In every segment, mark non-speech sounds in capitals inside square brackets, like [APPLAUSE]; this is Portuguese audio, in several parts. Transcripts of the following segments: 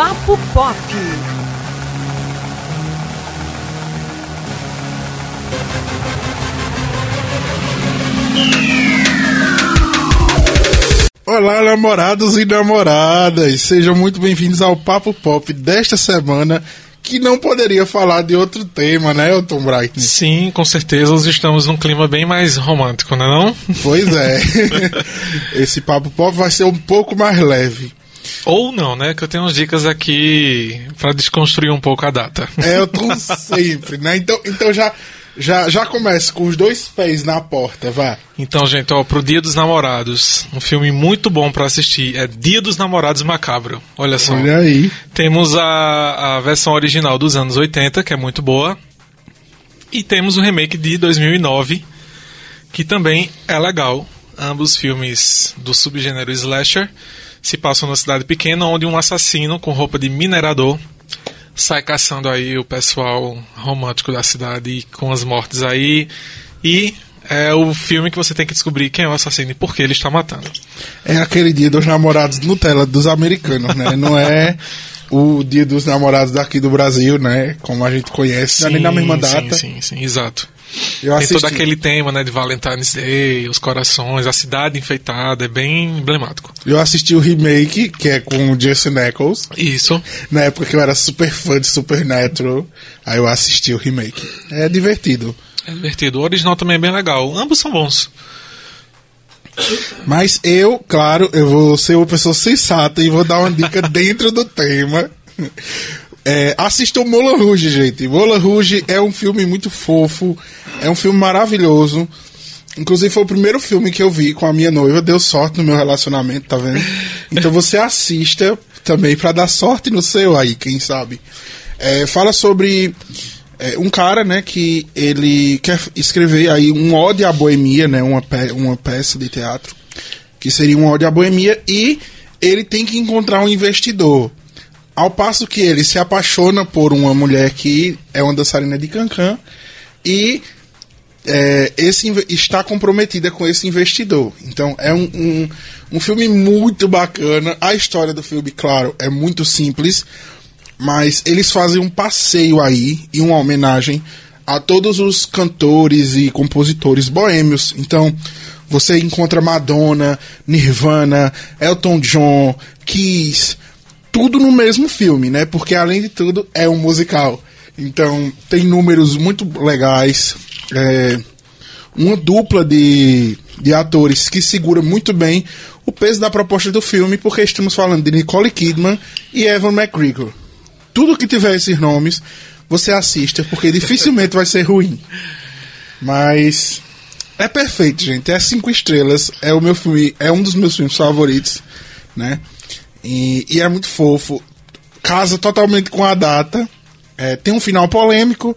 Papo Pop. Olá, namorados e namoradas! Sejam muito bem-vindos ao Papo Pop desta semana, que não poderia falar de outro tema, né, Elton Bright? Sim, com certeza, nós estamos num clima bem mais romântico, não é não? Pois é. [LAUGHS] Esse Papo Pop vai ser um pouco mais leve. Ou não, né? Que eu tenho umas dicas aqui para desconstruir um pouco a data. Elton [LAUGHS] sempre, né? Então, então já, já, já começa com os dois pés na porta, vá. Então, gente, ó, pro Dia dos Namorados, um filme muito bom para assistir é Dia dos Namorados Macabro. Olha só. Olha aí. Temos a, a versão original dos anos 80, que é muito boa. E temos o remake de 2009, que também é legal. Ambos filmes do subgênero slasher se passam numa cidade pequena onde um assassino com roupa de minerador sai caçando aí o pessoal romântico da cidade com as mortes aí e é o filme que você tem que descobrir quem é o assassino e por que ele está matando. É aquele dia dos namorados Nutella dos americanos, né? Não é [LAUGHS] o dia dos namorados daqui do Brasil, né? Como a gente conhece, não é nem na mesma data. Sim, sim, sim, exato. Eu Tem todo assisti. aquele tema, né, de Valentine's Day, os corações, a cidade enfeitada, é bem emblemático. Eu assisti o remake, que é com o Jason Eccles, Isso. na época que eu era super fã de Supernatural, aí eu assisti o remake. É divertido. É divertido. O original também é bem legal. Ambos são bons. Mas eu, claro, eu vou ser uma pessoa sensata e vou dar uma dica [LAUGHS] dentro do tema. É, assistam Mola Rouge, gente. Mola Rouge é um filme muito fofo, é um filme maravilhoso. Inclusive foi o primeiro filme que eu vi com a minha noiva, deu sorte no meu relacionamento, tá vendo? Então você assista também pra dar sorte no seu aí, quem sabe. É, fala sobre é, um cara, né, que ele quer escrever aí um ode à boemia, né, uma, pe uma peça de teatro, que seria um ode à boemia, e ele tem que encontrar um investidor. Ao passo que ele se apaixona por uma mulher que é uma dançarina de cancan e é, esse está comprometida com esse investidor. Então é um, um, um filme muito bacana. A história do filme, claro, é muito simples, mas eles fazem um passeio aí e uma homenagem a todos os cantores e compositores boêmios. Então você encontra Madonna, Nirvana, Elton John, Kiss, tudo no mesmo filme, né? Porque além de tudo é um musical. Então tem números muito legais, é, uma dupla de, de atores que segura muito bem o peso da proposta do filme, porque estamos falando de Nicole Kidman e Evan McGregor. Tudo que tiver esses nomes, você assista, porque [LAUGHS] dificilmente vai ser ruim. Mas é perfeito, gente. É cinco estrelas. É o meu filme, é um dos meus filmes favoritos, né? E, e é muito fofo. Casa totalmente com a data. É, tem um final polêmico,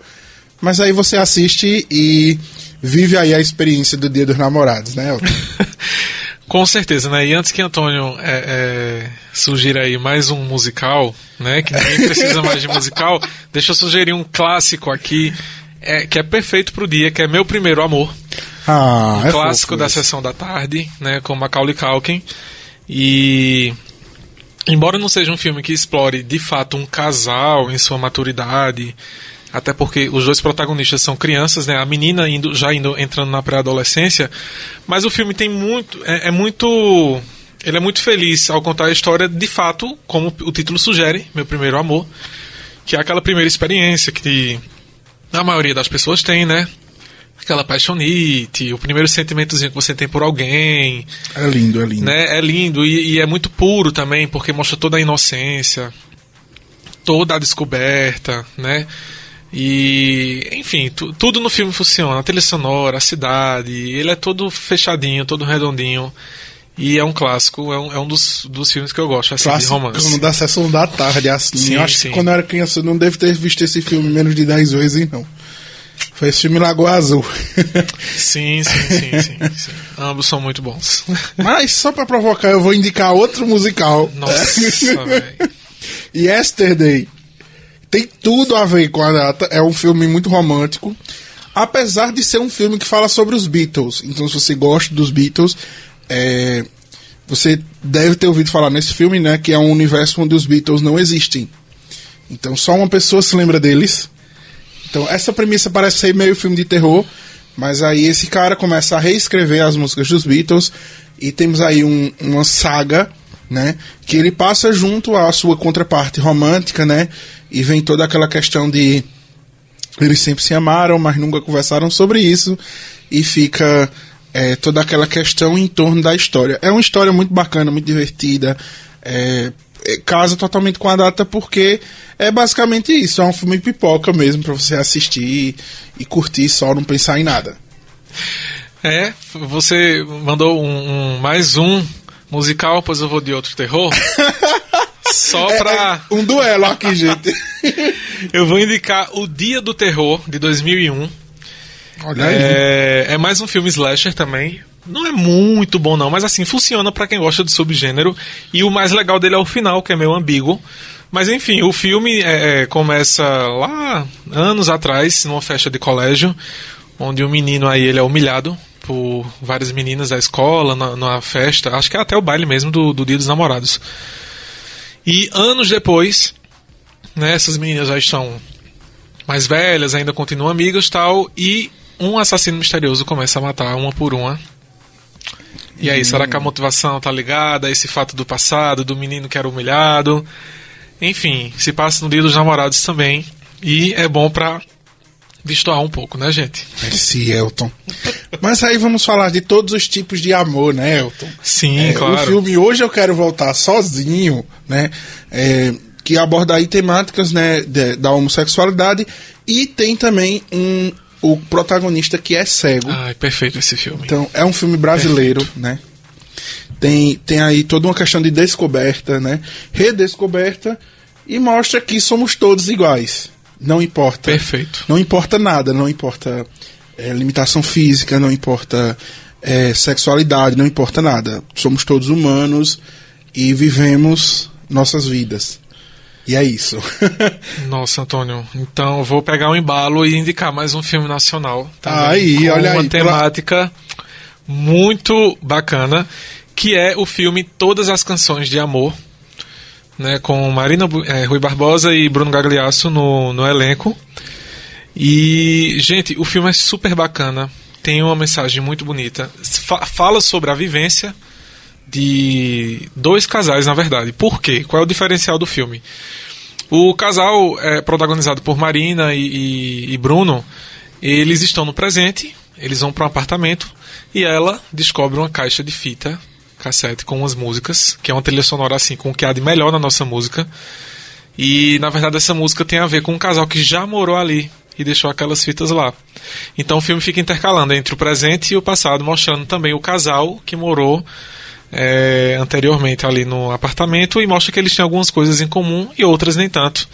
mas aí você assiste e vive aí a experiência do Dia dos Namorados, né? Elton? [LAUGHS] Com certeza, né? E antes que Antônio é, é, sugira aí mais um musical, né? Que ninguém precisa mais de musical, [LAUGHS] deixa eu sugerir um clássico aqui, é, que é perfeito pro dia, que é Meu Primeiro Amor. Ah, um é clássico da esse. sessão da tarde, né, com Macaulay Culkin. E embora não seja um filme que explore de fato um casal em sua maturidade, até porque os dois protagonistas são crianças, né, a menina indo, já indo entrando na pré-adolescência, mas o filme tem muito é, é muito ele é muito feliz ao contar a história de fato, como o título sugere, meu primeiro amor, que é aquela primeira experiência que a maioria das pessoas tem, né? Aquela paixonite, o primeiro sentimentozinho que você tem por alguém, É lindo, é lindo. né? É lindo e, e é muito puro também, porque mostra toda a inocência, toda a descoberta, né? E, enfim, tu- tudo no filme funciona. A trilha sonora, a cidade, ele é todo fechadinho, todo redondinho. E é um clássico, é um, é um dos, dos filmes que eu gosto, assim, de Clássico romance. da sessão da tarde, assim. Sim, eu acho sim. que quando eu era criança eu não devo ter visto esse filme menos de 10 vezes, não. Foi esse filme Lagoa Azul. Sim, sim, sim, sim, sim. Ambos são muito bons. Mas só pra provocar, eu vou indicar outro musical. Nossa, velho. [LAUGHS] Yesterday. Tem tudo a ver com a data. É um filme muito romântico. Apesar de ser um filme que fala sobre os Beatles. Então, se você gosta dos Beatles, é, você deve ter ouvido falar nesse filme, né? Que é um universo onde os Beatles não existem. Então só uma pessoa se lembra deles. Então essa premissa parece ser meio filme de terror, mas aí esse cara começa a reescrever as músicas dos Beatles e temos aí um, uma saga, né? Que ele passa junto à sua contraparte romântica, né? E vem toda aquela questão de eles sempre se amaram, mas nunca conversaram sobre isso e fica é, toda aquela questão em torno da história. É uma história muito bacana, muito divertida. É, casa totalmente com a data porque é basicamente isso, é um filme pipoca mesmo para você assistir e curtir só, não pensar em nada. É, você mandou um, um mais um musical, pois eu vou de outro terror. [LAUGHS] Só É, pra. é um duelo aqui, [LAUGHS] gente. Eu vou indicar O Dia do Terror, de 2001. Olha aí. É, é mais um filme slasher também. Não é muito bom, não, mas assim, funciona pra quem gosta de subgênero. E o mais legal dele é o final, que é meio ambíguo. Mas enfim, o filme é, é, começa lá anos atrás, numa festa de colégio, onde o menino aí ele é humilhado por várias meninas da escola, na, numa festa, acho que é até o baile mesmo do, do Dia dos Namorados. E anos depois, né, essas meninas já estão mais velhas, ainda continuam amigas tal, e um assassino misterioso começa a matar uma por uma. E aí, será que a motivação tá ligada a esse fato do passado, do menino que era humilhado? Enfim, se passa no dia dos namorados também. E é bom pra destoar um pouco, né, gente? Esse Elton. Mas aí vamos falar de todos os tipos de amor, né, Elton? Sim, É, claro. O filme Hoje Eu Quero Voltar Sozinho, né? é, que aborda aí temáticas né, de- da homossexualidade e tem também um, o protagonista que é cego. Ai, perfeito esse filme. Então, é um filme brasileiro, né? Tem, tem aí toda uma questão de descoberta, né? Redescoberta e mostra que somos todos iguais. Não importa. Perfeito. Não importa nada, não importa é, limitação física, não importa é, sexualidade, não importa nada. Somos todos humanos e vivemos nossas vidas. E é isso. [LAUGHS] Nossa, Antônio. Então vou pegar um embalo e indicar mais um filme nacional. também, Aí, com olha uma aí, temática muito bacana, que é o filme Todas as Canções de Amor, né, com Marina eh, Rui Barbosa e Bruno Gagliasso no, no elenco. E, gente, o filme é super bacana, tem uma mensagem muito bonita. Fa- fala sobre a vivência de dois casais, na verdade. Por quê? Qual é o diferencial do filme? O casal é protagonizado por Marina e, e- e Bruno. Eles estão no presente, eles vão para um apartamento e ela descobre uma caixa de fita cassete com umas músicas, que é uma trilha sonora assim, com o que há de melhor na nossa música. E na verdade essa música tem a ver com um casal que já morou ali e deixou aquelas fitas lá. Então o filme fica intercalando entre o presente e o passado, mostrando também o casal que morou é, anteriormente ali no apartamento e mostra que eles têm algumas coisas em comum e outras nem tanto.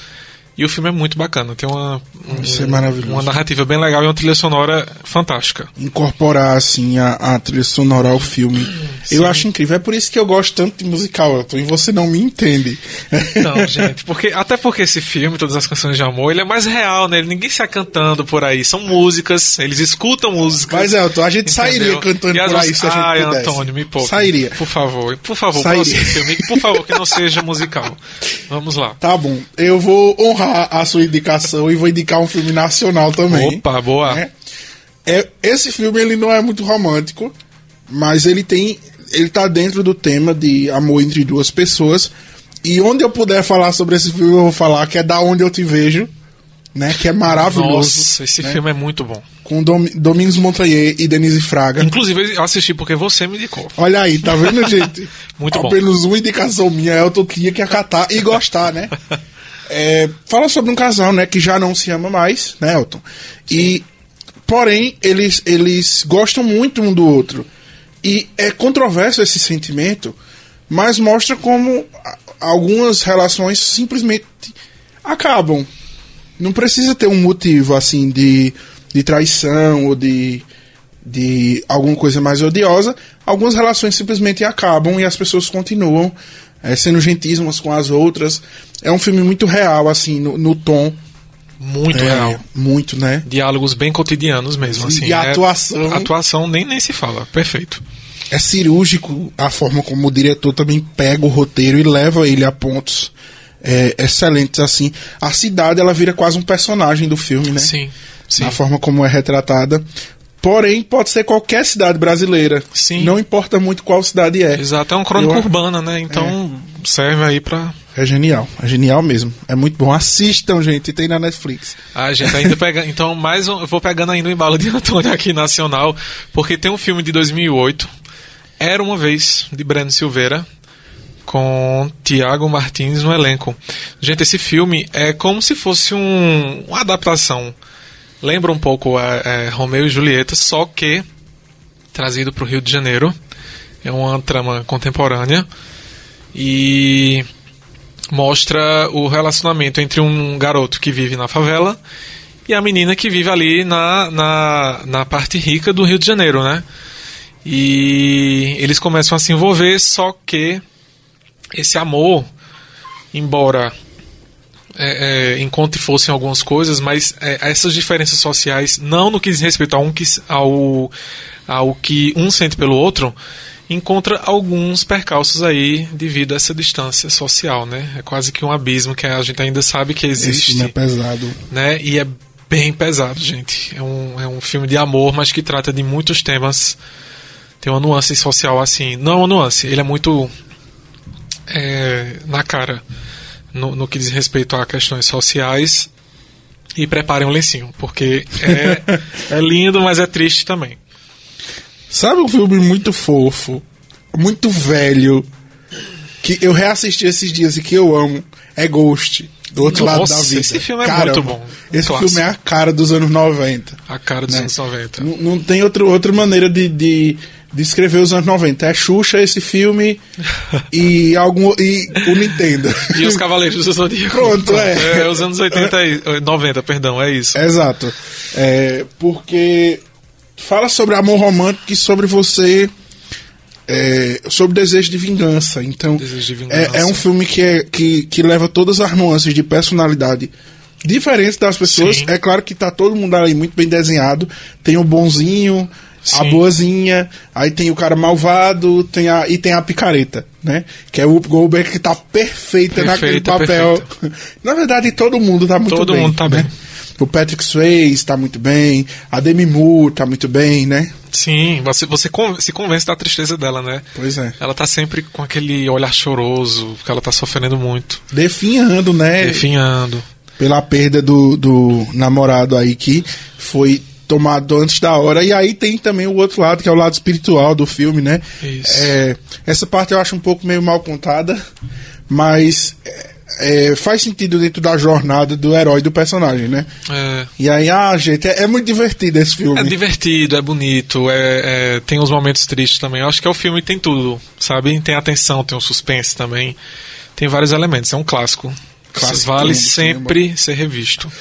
E o filme é muito bacana, tem uma, um- uma narrativa bem legal e uma trilha sonora fantástica. Incorporar, assim, a, a trilha sonora ao filme. Eu acho incrível. É por isso que eu gosto tanto de musical, Elton, e você não me entende. [LAUGHS] Não, gente, porque, até porque esse filme, todas as canções de amor, ele é mais real, né? Ninguém sai cantando por aí. São músicas, eles escutam músicas. Mas, Elton, a gente sairia entendeu? cantando E as por aí se a gente Ai, pudesse. Antônio, me poupe. Sairia. Por favor, por favor, Sairia. próximo filme. Por favor, que não [LAUGHS] seja musical. Vamos lá. Tá bom. Eu vou honrar a sua indicação e vou indicar um filme nacional também. Opa, boa. né? É, esse filme ele não é muito romântico, mas ele tem, ele tá dentro do tema de amor entre duas pessoas. E onde eu puder falar sobre esse filme, eu vou falar que é da onde eu te vejo, né? Que é maravilhoso. Nossa, esse né? filme é muito bom. Com Dom, Domingos Montanher e Denise Fraga. Inclusive, eu assisti porque você me indicou. Olha aí, tá vendo, [LAUGHS] gente? Muito bom. Apenas uma indicação minha, Elton tinha que acatar e gostar, né? [LAUGHS] É, fala sobre um casal, né, que já não se ama mais, né, Elton? E, porém, eles, eles gostam muito um do outro. E é controverso esse sentimento, mas mostra como algumas relações simplesmente acabam. Não precisa ter um motivo, assim, de, de traição ou de, de alguma coisa mais odiosa. Algumas relações simplesmente acabam e as pessoas continuam eh, sendo gentis umas com as outras. É um filme muito real, assim, no, no tom. Muito É, real. Muito, né? Diálogos bem cotidianos mesmo, assim. E a É- atuação. a atuação nem, nem se fala. Perfeito. é cirúrgico a forma como o diretor também pega o roteiro e leva ele a pontos é, excelentes assim. A cidade ela vira quase um personagem do filme, né? Sim, sim. Na forma como é retratada. Porém, pode ser qualquer cidade brasileira. Sim. Não importa muito qual cidade é. Exato, é uma crônica Eu- urbana, né? Então serve aí pra. É genial, é genial mesmo. É muito bom. Assistam, gente, tem na Netflix. A gente ainda pega. Então, mais um, eu vou pegando ainda o embalo de [LAUGHS] Antônio aqui nacional, porque tem um filme de 2008, Era uma Vez, de Breno Silveira, com Tiago Martins no elenco. Gente, esse filme é como se fosse um, uma adaptação. Lembra um pouco é, é, Romeu e Julieta, só que trazido para o Rio de Janeiro. É uma trama contemporânea. E mostra o relacionamento entre um garoto que vive na favela e a menina que vive ali na, na, na parte rica do Rio de Janeiro, né? E eles começam a se envolver, só que esse amor, embora é, é, encontre fossem algumas coisas, mas é, essas diferenças sociais, não no que diz respeito a um que, ao, ao que um sente pelo outro, encontra alguns percalços aí devido a essa distância social, né? É quase que um abismo que a gente ainda sabe que Esse existe filme é pesado. né? E é bem pesado, gente. É um, é um filme de amor, mas que trata de muitos temas. Tem uma nuance social assim. Não é uma nuance, ele é muito é, na cara no, no que diz respeito a questões sociais. E preparem um lencinho, porque é, [LAUGHS] é lindo, mas é triste também. Sabe um filme muito fofo, muito velho, que eu reassisti esses dias e que eu amo? É Ghost, do outro lado Nossa, da vida. esse filme é muito bom. Esse Clássico. filme é a cara dos anos 90. A cara dos Né? anos 90. Não, não tem outro, outra maneira de, de, de escrever os anos 90. É Xuxa, esse filme e, algum, e o Nintendo. E os Cavaleiros do Zodíaco. Pronto, é. É, os anos 80 e 90, perdão, é isso. Exato. É, porque fala sobre amor romântico e sobre você. é, sobre desejo de vingança. Então, de vingança. É, é um filme que, é, que, que leva todas as nuances de personalidade diferentes das pessoas. Sim. É claro que tá todo mundo ali muito bem desenhado. Tem o bonzinho, a Sim. boazinha, aí tem o cara malvado, tem a, e tem a picareta, né? Que é o Goldberg que tá perfeita, naquele Perfeita, papel. [LAUGHS] Na verdade, todo mundo tá muito Todo bem. mundo tá né? bem. O Patrick Swayze tá muito bem, a Demi Moore tá muito bem, né? Sim, você, você se convence da tristeza dela, né? Pois é. Ela tá sempre com aquele olhar choroso, porque ela tá sofrendo muito, Definhando, né? definhando. Pela perda do, do namorado aí que foi tomado antes da hora. E aí tem também o outro lado, que é o lado espiritual do filme, né? Isso. É, essa parte eu acho um pouco meio mal contada, mas é, é, faz sentido dentro da jornada do herói do personagem, né? É, E aí, ah, gente, é, é muito divertido esse filme. é divertido, é bonito, é, é- tem uns momentos tristes também. Eu acho que é o filme que tem tudo, sabe? Tem atenção, tem um suspense também. Tem vários elementos, é um clássico. Clássico vale sempre ser revisto.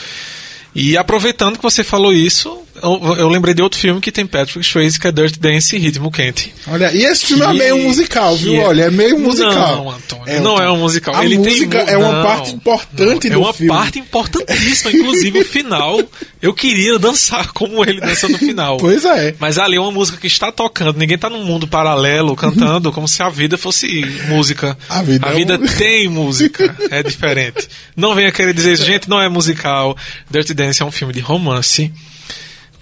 E aproveitando que você falou isso, eu, eu lembrei de outro filme que tem Patrick Swayze, que é Dirty Dance e Ritmo Quente. Olha, e esse filme é Que- meio musical, viu? é- Olha, é meio musical. Não, Antônio, não é um musical. A Ele tem música mu- é uma não, parte importante não, do É uma filme. parte importantíssima, inclusive o [LAUGHS] final. Eu queria dançar como ele dança no final. Pois é. Mas ali é uma música que está tocando, ninguém tá num mundo paralelo cantando como se a vida fosse música. A vida é um- tem música, é diferente. Não venha querer dizer isso, gente, não é musical. Dirty Dance é um filme de romance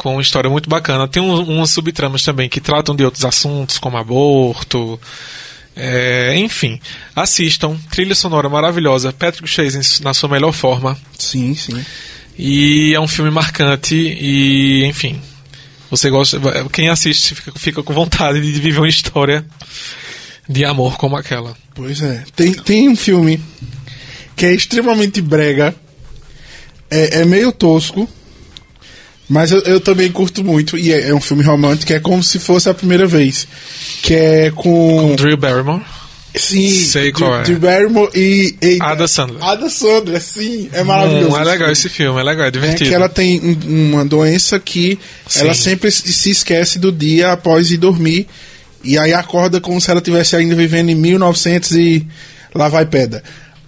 com uma história muito bacana. Tem um- umas subtramas também que tratam de outros assuntos, como aborto. é, enfim, assistam. Trilha sonora maravilhosa. Patrick Swayze na sua melhor forma. Sim, sim. E é um filme marcante e, enfim, você gosta, quem assiste fica, fica com vontade de viver uma história de amor como aquela. Pois é. Tem, tem um filme que é extremamente brega, é, é meio tosco, mas eu, eu também curto muito, e é, é um filme romântico, é como se fosse a primeira vez. Que é com. Drew Barrymore. sim, sei qual é. de Barrymore e. e Ada Sandler. Ada Sandler, sim, é maravilhoso. Hum, é legal filme. esse filme, é legal, é É divertido. que ela tem um- uma doença que Sim. ela sempre se esquece do dia após ir dormir. E aí acorda como se ela estivesse ainda vivendo em 1900 e lá vai pedra.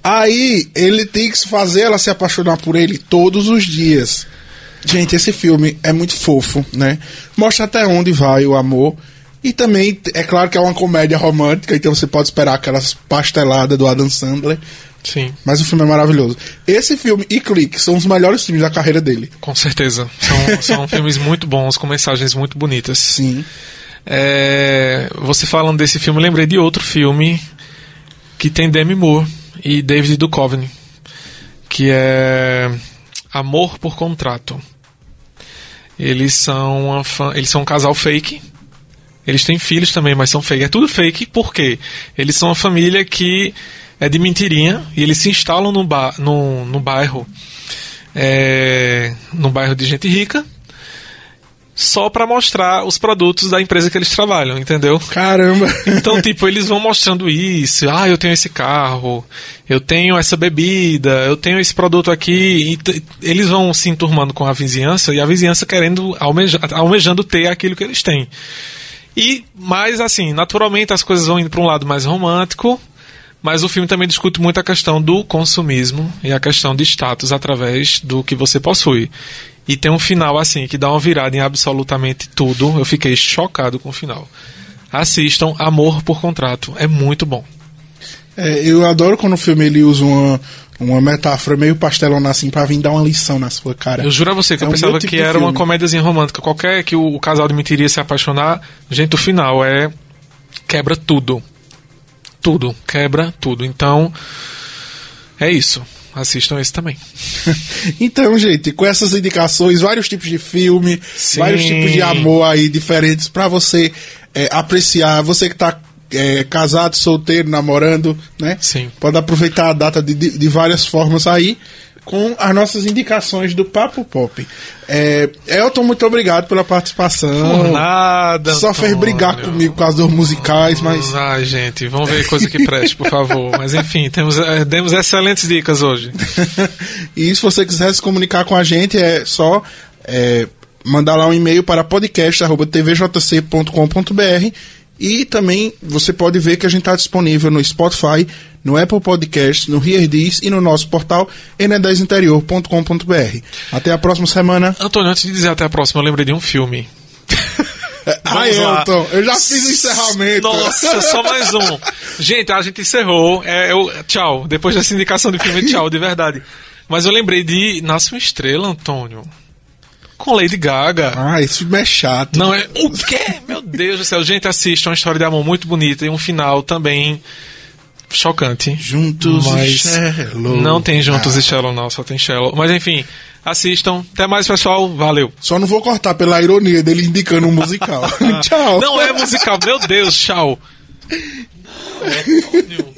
Aí ele tem que fazer ela se apaixonar por ele todos os dias. Gente, esse filme é muito fofo, né? Mostra até onde vai o amor. E também, é claro que é uma comédia romântica, então você pode esperar aquelas pasteladas do Adam Sandler. Sim, Mas o filme é maravilhoso. Esse filme e Clique são os melhores filmes da carreira dele. com certeza. São, [LAUGHS] são filmes muito bons, com mensagens muito bonitas. Sim. É, você falando desse filme, lembrei de outro filme que tem Demi Moore e David Duchovny, que é Amor por Contrato. Eles são, fã- eles são um casal fake. Eles têm filhos também, mas são fake. É tudo fake, por quê? Eles são uma família que é de mentirinha e eles se instalam no, ba bairro. É, no bairro de gente rica só pra mostrar os produtos da empresa que eles trabalham, entendeu? Caramba. Então, tipo, eles vão mostrando isso. Ah, eu tenho esse carro, eu tenho essa bebida, eu tenho esse produto aqui. E eles vão se enturmando com a vizinhança e a vizinhança querendo, almeja, almejando ter aquilo que eles têm. E, mais assim, naturalmente as coisas vão indo para um lado mais romântico, mas o filme também discute muito a questão do consumismo e a questão de status através do que você possui. E tem um final assim que dá uma virada em absolutamente tudo. Eu fiquei chocado com o final. Assistam Amor por Contrato, é muito bom. É, eu adoro quando o filme ele usa uma, uma metáfora meio pastelona assim pra vir dar uma lição na sua cara. Eu juro a você que É eu pensava tipo que era uma comédiazinha romântica. Qualquer que o, o casal de mentiria se apaixonar, gente, o final é. quebra tudo. Tudo. Quebra tudo. Então. É isso. Assistam esse também. [LAUGHS] Então, gente, com essas indicações, vários tipos de filme, Sim. vários tipos de amor aí diferentes pra você é, apreciar. Você que tá é, casado, solteiro, namorando, né? Sim. Pode aproveitar a data de, de, de várias formas aí com as nossas indicações do Papo Pop. É, Elton, muito obrigado pela participação. Por nada. Só fez brigar comigo com as dos musicais, mas Ai, gente, vamos ver coisa que preste, por favor. [LAUGHS] Mas enfim, temos, eh, demos excelentes dicas hoje. [LAUGHS] e se você quiser se comunicar com a gente, é só é, mandar lá um e-mail para podcast.tvjc.com.br e também você pode ver que a gente está disponível no Spotify, no Apple Podcasts, no Heardiz e no nosso portal n10interior.com.br. Até a próxima semana. Antônio, antes de dizer até a próxima, eu lembrei de um filme. [LAUGHS] Lá. Elton, eu já fiz o encerramento. Nossa, só mais um. [LAUGHS] Gente, a gente encerrou. É, eu, tchau. Depois dessa indicação de filme, tchau, de verdade. Mas eu lembrei de Nasce uma Estrela, Antônio. Com Lady Gaga. Ah, esse filme é chato. Não é. O quê? Meu Deus do céu. Gente, assista uma história de amor muito bonita e um final também chocante. Juntos e Mas Shallow. Não tem Juntos Ah. e Shallow, não, só tem Shallow. Mas enfim, assistam. Até mais, pessoal. Valeu. Só não vou cortar pela ironia dele indicando um musical. [LAUGHS] Tchau. Não é musical, meu Deus, tchau. Antônio.